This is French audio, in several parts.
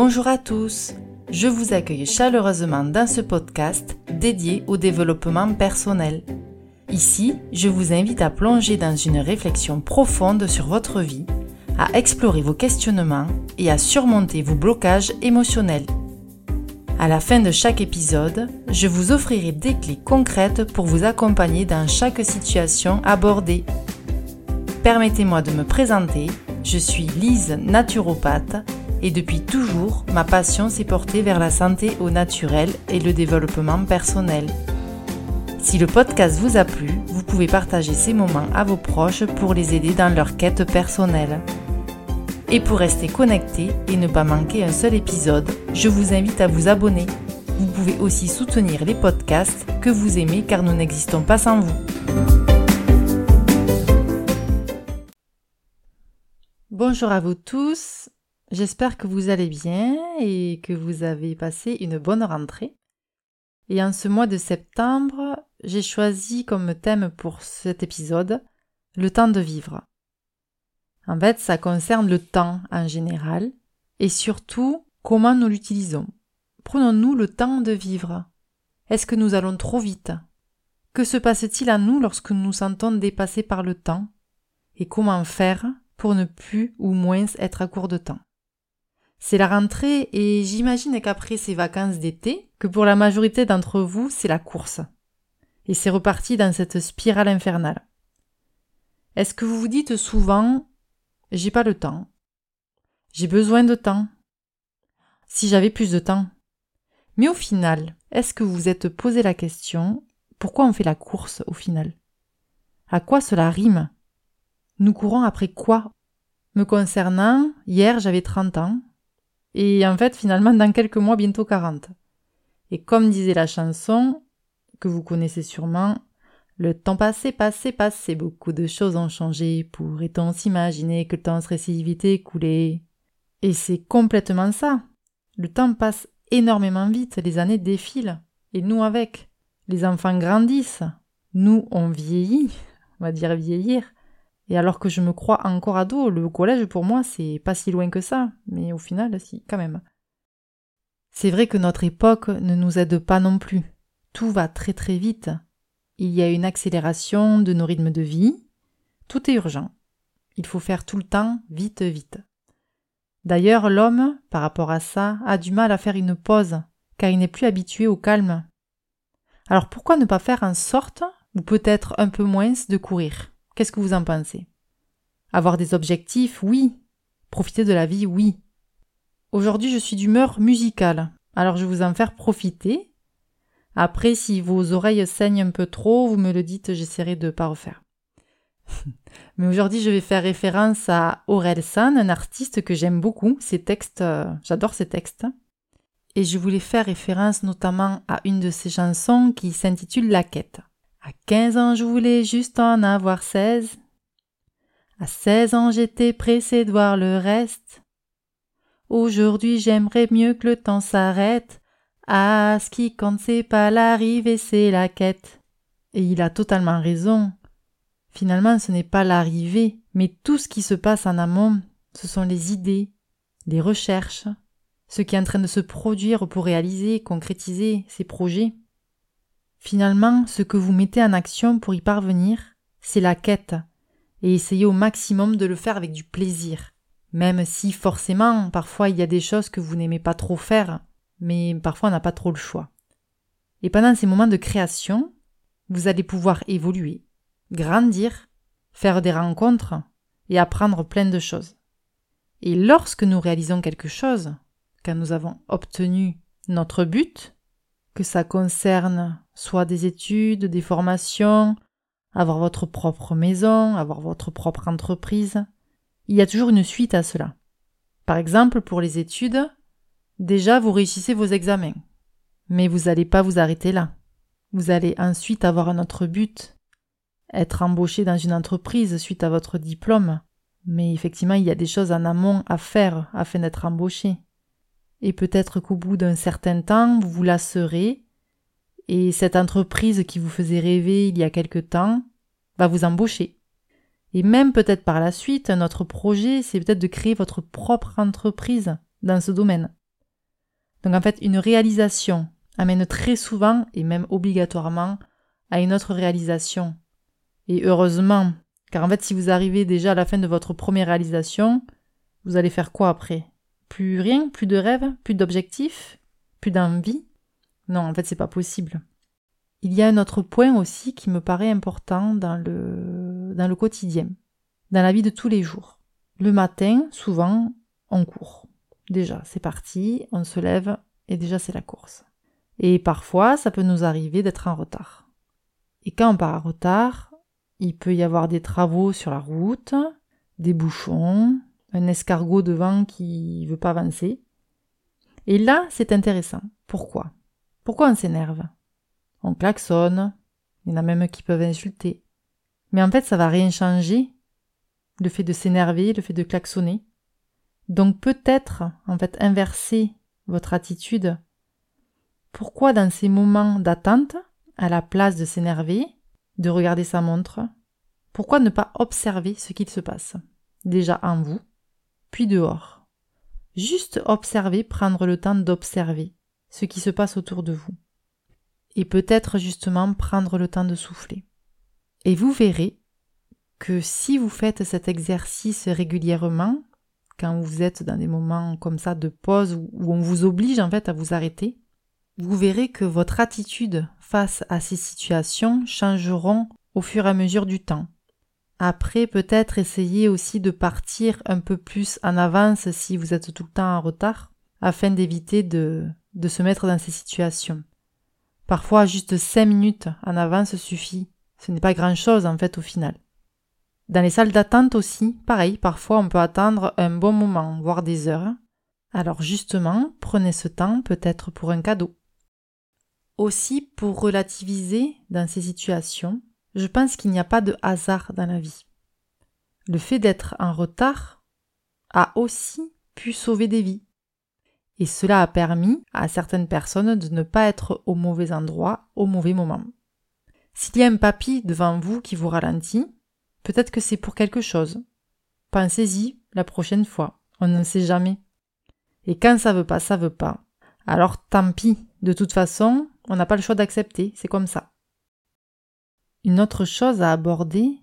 Bonjour à tous, je vous accueille chaleureusement dans ce podcast dédié au développement personnel. Ici, je vous invite à plonger dans une réflexion profonde sur votre vie, à explorer vos questionnements et à surmonter vos blocages émotionnels. À la fin de chaque épisode, je vous offrirai des clés concrètes pour vous accompagner dans chaque situation abordée. Permettez-moi de me présenter, je suis Lise naturopathe et depuis toujours, ma passion s'est portée vers la santé au naturel et le développement personnel. Si le podcast vous a plu, vous pouvez partager ces moments à vos proches pour les aider dans leur quête personnelle. Et pour rester connecté et ne pas manquer un seul épisode, je vous invite à vous abonner. Vous pouvez aussi soutenir les podcasts que vous aimez car nous n'existons pas sans vous. Bonjour à vous tous, j'espère que vous allez bien et que vous avez passé une bonne rentrée. Et en ce mois de septembre, j'ai choisi comme thème pour cet épisode le temps de vivre. En fait, ça concerne le temps en général et surtout comment nous l'utilisons. Prenons-nous le temps de vivre Est-ce que nous allons trop vite? Que se passe-t-il à nous lorsque nous nous sentons dépassés par le temps? Et comment faire pour ne plus ou moins être à court de temps? C'est la rentrée et j'imagine qu'après ces vacances d'été, que pour la majorité d'entre vous, c'est la course. Et c'est reparti dans cette spirale infernale. Est-ce que vous vous dites souvent j'ai pas le temps. J'ai besoin de temps. Si j'avais plus de temps. Mais au final, est-ce que vous vous êtes posé la question pourquoi on fait la course au final? À quoi cela rime? Nous courons après quoi? Me concernant, hier j'avais 30 ans, et en fait finalement dans quelques mois bientôt 40. Et comme disait la chanson, que vous connaissez sûrement, le temps passé, passé, passé, beaucoup de choses ont changé. Pourrait-on s'imaginer que le temps serait si vite écoulé? Et c'est complètement ça. Le temps passe énormément vite, les années défilent, et nous avec. Les enfants grandissent, nous on vieillit, on va dire vieillir. Et alors que je me crois encore ado, le collège pour moi c'est pas si loin que ça, mais au final si, quand même. C'est vrai que notre époque ne nous aide pas non plus. Tout va très très vite. Il y a une accélération de nos rythmes de vie. Tout est urgent. Il faut faire tout le temps vite, vite. D'ailleurs, l'homme, par rapport à ça, a du mal à faire une pause, car il n'est plus habitué au calme. Alors pourquoi ne pas faire en sorte, ou peut-être un peu moins, de courir? Qu'est-ce que vous en pensez? Avoir des objectifs, oui. Profiter de la vie, oui. Aujourd'hui, je suis d'humeur musicale, alors je vais vous en faire profiter après, si vos oreilles saignent un peu trop, vous me le dites, j'essaierai de ne pas refaire. Mais aujourd'hui, je vais faire référence à Aurel San, un artiste que j'aime beaucoup. Ses textes, euh, j'adore ses textes. Et je voulais faire référence notamment à une de ses chansons qui s'intitule La quête. À 15 ans, je voulais juste en avoir 16. À 16 ans, j'étais pressé de voir le reste. Aujourd'hui, j'aimerais mieux que le temps s'arrête ah, ce qui compte, c'est pas l'arrivée, c'est la quête. Et il a totalement raison. Finalement, ce n'est pas l'arrivée, mais tout ce qui se passe en amont, ce sont les idées, les recherches, ce qui est en train de se produire pour réaliser, concrétiser ces projets. Finalement, ce que vous mettez en action pour y parvenir, c'est la quête, et essayez au maximum de le faire avec du plaisir, même si forcément, parfois il y a des choses que vous n'aimez pas trop faire, mais parfois on n'a pas trop le choix. Et pendant ces moments de création, vous allez pouvoir évoluer, grandir, faire des rencontres et apprendre plein de choses. Et lorsque nous réalisons quelque chose, quand nous avons obtenu notre but, que ça concerne soit des études, des formations, avoir votre propre maison, avoir votre propre entreprise, il y a toujours une suite à cela. Par exemple, pour les études, Déjà, vous réussissez vos examens. Mais vous n'allez pas vous arrêter là. Vous allez ensuite avoir un autre but. Être embauché dans une entreprise suite à votre diplôme. Mais effectivement, il y a des choses en amont à faire afin d'être embauché. Et peut-être qu'au bout d'un certain temps, vous vous lasserez et cette entreprise qui vous faisait rêver il y a quelque temps va vous embaucher. Et même peut-être par la suite, un autre projet, c'est peut-être de créer votre propre entreprise dans ce domaine. Donc en fait, une réalisation amène très souvent et même obligatoirement à une autre réalisation. Et heureusement, car en fait, si vous arrivez déjà à la fin de votre première réalisation, vous allez faire quoi après? Plus rien Plus de rêves Plus d'objectifs Plus d'envie Non, en fait, c'est pas possible. Il y a un autre point aussi qui me paraît important dans le, dans le quotidien, dans la vie de tous les jours. Le matin, souvent, on court. Déjà, c'est parti, on se lève et déjà c'est la course. Et parfois, ça peut nous arriver d'être en retard. Et quand on part en retard, il peut y avoir des travaux sur la route, des bouchons, un escargot devant qui veut pas avancer. Et là, c'est intéressant. Pourquoi? Pourquoi on s'énerve? On klaxonne, il y en a même qui peuvent insulter. Mais en fait, ça va rien changer. Le fait de s'énerver, le fait de klaxonner. Donc peut-être, en fait, inverser votre attitude. Pourquoi dans ces moments d'attente, à la place de s'énerver, de regarder sa montre, pourquoi ne pas observer ce qu'il se passe? Déjà en vous, puis dehors. Juste observer, prendre le temps d'observer ce qui se passe autour de vous. Et peut-être justement prendre le temps de souffler. Et vous verrez que si vous faites cet exercice régulièrement, quand vous êtes dans des moments comme ça de pause où on vous oblige en fait à vous arrêter, vous verrez que votre attitude face à ces situations changeront au fur et à mesure du temps. Après, peut-être essayer aussi de partir un peu plus en avance si vous êtes tout le temps en retard, afin d'éviter de, de se mettre dans ces situations. Parfois, juste cinq minutes en avance suffit. Ce n'est pas grand chose en fait au final. Dans les salles d'attente aussi, pareil, parfois on peut attendre un bon moment, voire des heures. Alors justement, prenez ce temps peut-être pour un cadeau. Aussi, pour relativiser dans ces situations, je pense qu'il n'y a pas de hasard dans la vie. Le fait d'être en retard a aussi pu sauver des vies. Et cela a permis à certaines personnes de ne pas être au mauvais endroit au mauvais moment. S'il y a un papy devant vous qui vous ralentit, Peut-être que c'est pour quelque chose. Pensez-y la prochaine fois. On ne sait jamais. Et quand ça veut pas, ça veut pas. Alors tant pis. De toute façon, on n'a pas le choix d'accepter. C'est comme ça. Une autre chose à aborder,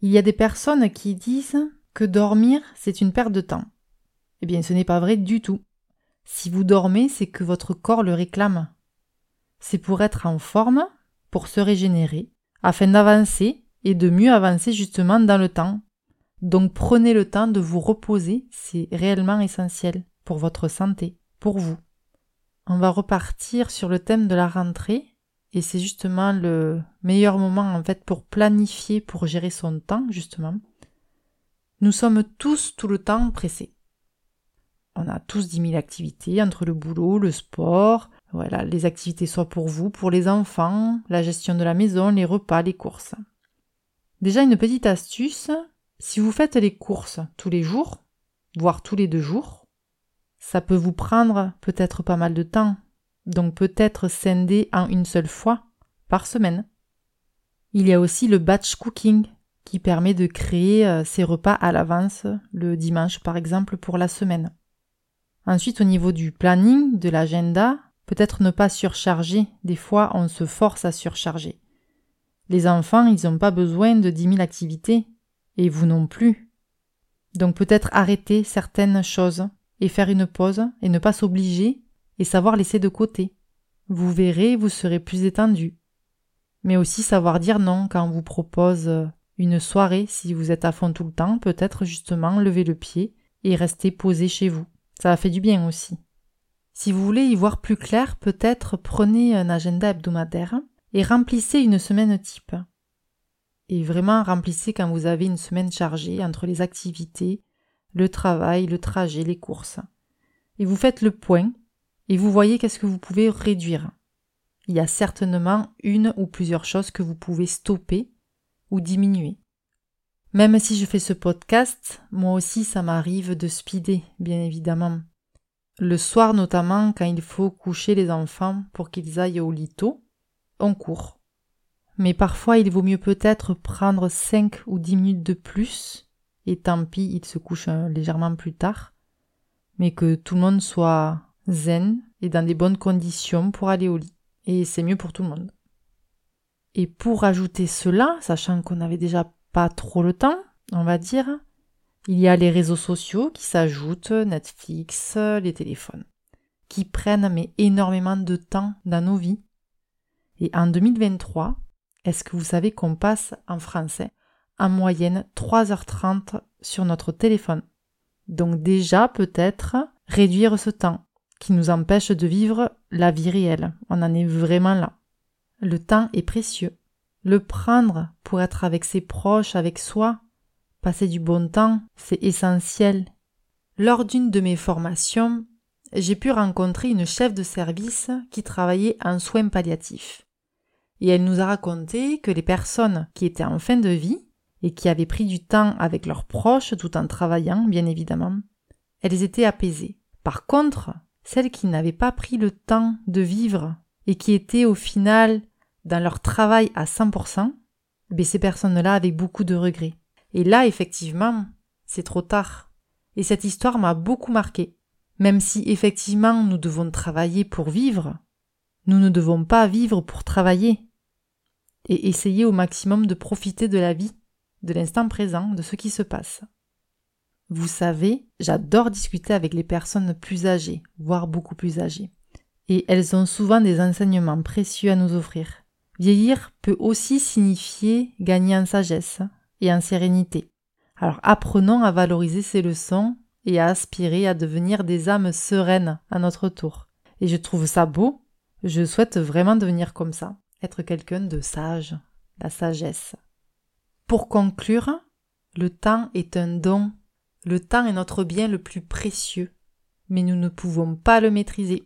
il y a des personnes qui disent que dormir, c'est une perte de temps. Eh bien, ce n'est pas vrai du tout. Si vous dormez, c'est que votre corps le réclame. C'est pour être en forme, pour se régénérer, afin d'avancer et de mieux avancer justement dans le temps. Donc prenez le temps de vous reposer, c'est réellement essentiel pour votre santé, pour vous. On va repartir sur le thème de la rentrée et c'est justement le meilleur moment en fait pour planifier, pour gérer son temps justement. Nous sommes tous tout le temps pressés. On a tous dix mille activités entre le boulot, le sport, voilà, les activités soit pour vous, pour les enfants, la gestion de la maison, les repas, les courses. Déjà une petite astuce, si vous faites les courses tous les jours, voire tous les deux jours, ça peut vous prendre peut-être pas mal de temps, donc peut-être scinder en une seule fois par semaine. Il y a aussi le batch cooking qui permet de créer euh, ses repas à l'avance, le dimanche par exemple pour la semaine. Ensuite au niveau du planning, de l'agenda, peut-être ne pas surcharger, des fois on se force à surcharger. Les enfants, ils n'ont pas besoin de dix mille activités, et vous non plus. Donc peut-être arrêter certaines choses et faire une pause et ne pas s'obliger et savoir laisser de côté. Vous verrez, vous serez plus étendu. Mais aussi savoir dire non quand on vous propose une soirée si vous êtes à fond tout le temps, peut-être justement lever le pied et rester posé chez vous. Ça a fait du bien aussi. Si vous voulez y voir plus clair, peut-être prenez un agenda hebdomadaire et remplissez une semaine type. Et vraiment remplissez quand vous avez une semaine chargée entre les activités, le travail, le trajet, les courses. Et vous faites le point et vous voyez qu'est-ce que vous pouvez réduire. Il y a certainement une ou plusieurs choses que vous pouvez stopper ou diminuer. Même si je fais ce podcast, moi aussi ça m'arrive de speeder, bien évidemment. Le soir notamment quand il faut coucher les enfants pour qu'ils aillent au lit tôt, on court. Mais parfois il vaut mieux peut-être prendre cinq ou dix minutes de plus, et tant pis, il se couche légèrement plus tard, mais que tout le monde soit zen et dans des bonnes conditions pour aller au lit. Et c'est mieux pour tout le monde. Et pour ajouter cela, sachant qu'on n'avait déjà pas trop le temps, on va dire, il y a les réseaux sociaux qui s'ajoutent, Netflix, les téléphones, qui prennent mais énormément de temps dans nos vies. Et en 2023, est-ce que vous savez qu'on passe en français en moyenne 3h30 sur notre téléphone? Donc déjà peut-être réduire ce temps qui nous empêche de vivre la vie réelle. On en est vraiment là. Le temps est précieux. Le prendre pour être avec ses proches, avec soi, passer du bon temps, c'est essentiel. Lors d'une de mes formations, j'ai pu rencontrer une chef de service qui travaillait en soins palliatifs. Et elle nous a raconté que les personnes qui étaient en fin de vie et qui avaient pris du temps avec leurs proches tout en travaillant, bien évidemment, elles étaient apaisées. Par contre, celles qui n'avaient pas pris le temps de vivre et qui étaient au final dans leur travail à 100%, ben ces personnes-là avaient beaucoup de regrets. Et là, effectivement, c'est trop tard. Et cette histoire m'a beaucoup marqué. Même si effectivement nous devons travailler pour vivre, nous ne devons pas vivre pour travailler. Et essayer au maximum de profiter de la vie, de l'instant présent, de ce qui se passe. Vous savez, j'adore discuter avec les personnes plus âgées, voire beaucoup plus âgées. Et elles ont souvent des enseignements précieux à nous offrir. Vieillir peut aussi signifier gagner en sagesse et en sérénité. Alors apprenons à valoriser ces leçons et à aspirer à devenir des âmes sereines à notre tour. Et je trouve ça beau. Je souhaite vraiment devenir comme ça, être quelqu'un de sage, la sagesse. Pour conclure, le temps est un don. Le temps est notre bien le plus précieux, mais nous ne pouvons pas le maîtriser.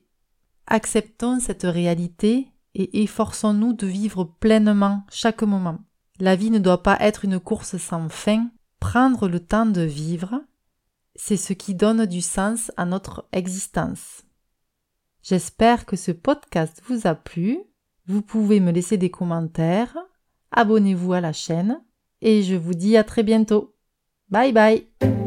Acceptons cette réalité et efforçons-nous de vivre pleinement chaque moment. La vie ne doit pas être une course sans fin. Prendre le temps de vivre, c'est ce qui donne du sens à notre existence. J'espère que ce podcast vous a plu. Vous pouvez me laisser des commentaires, abonnez-vous à la chaîne et je vous dis à très bientôt. Bye bye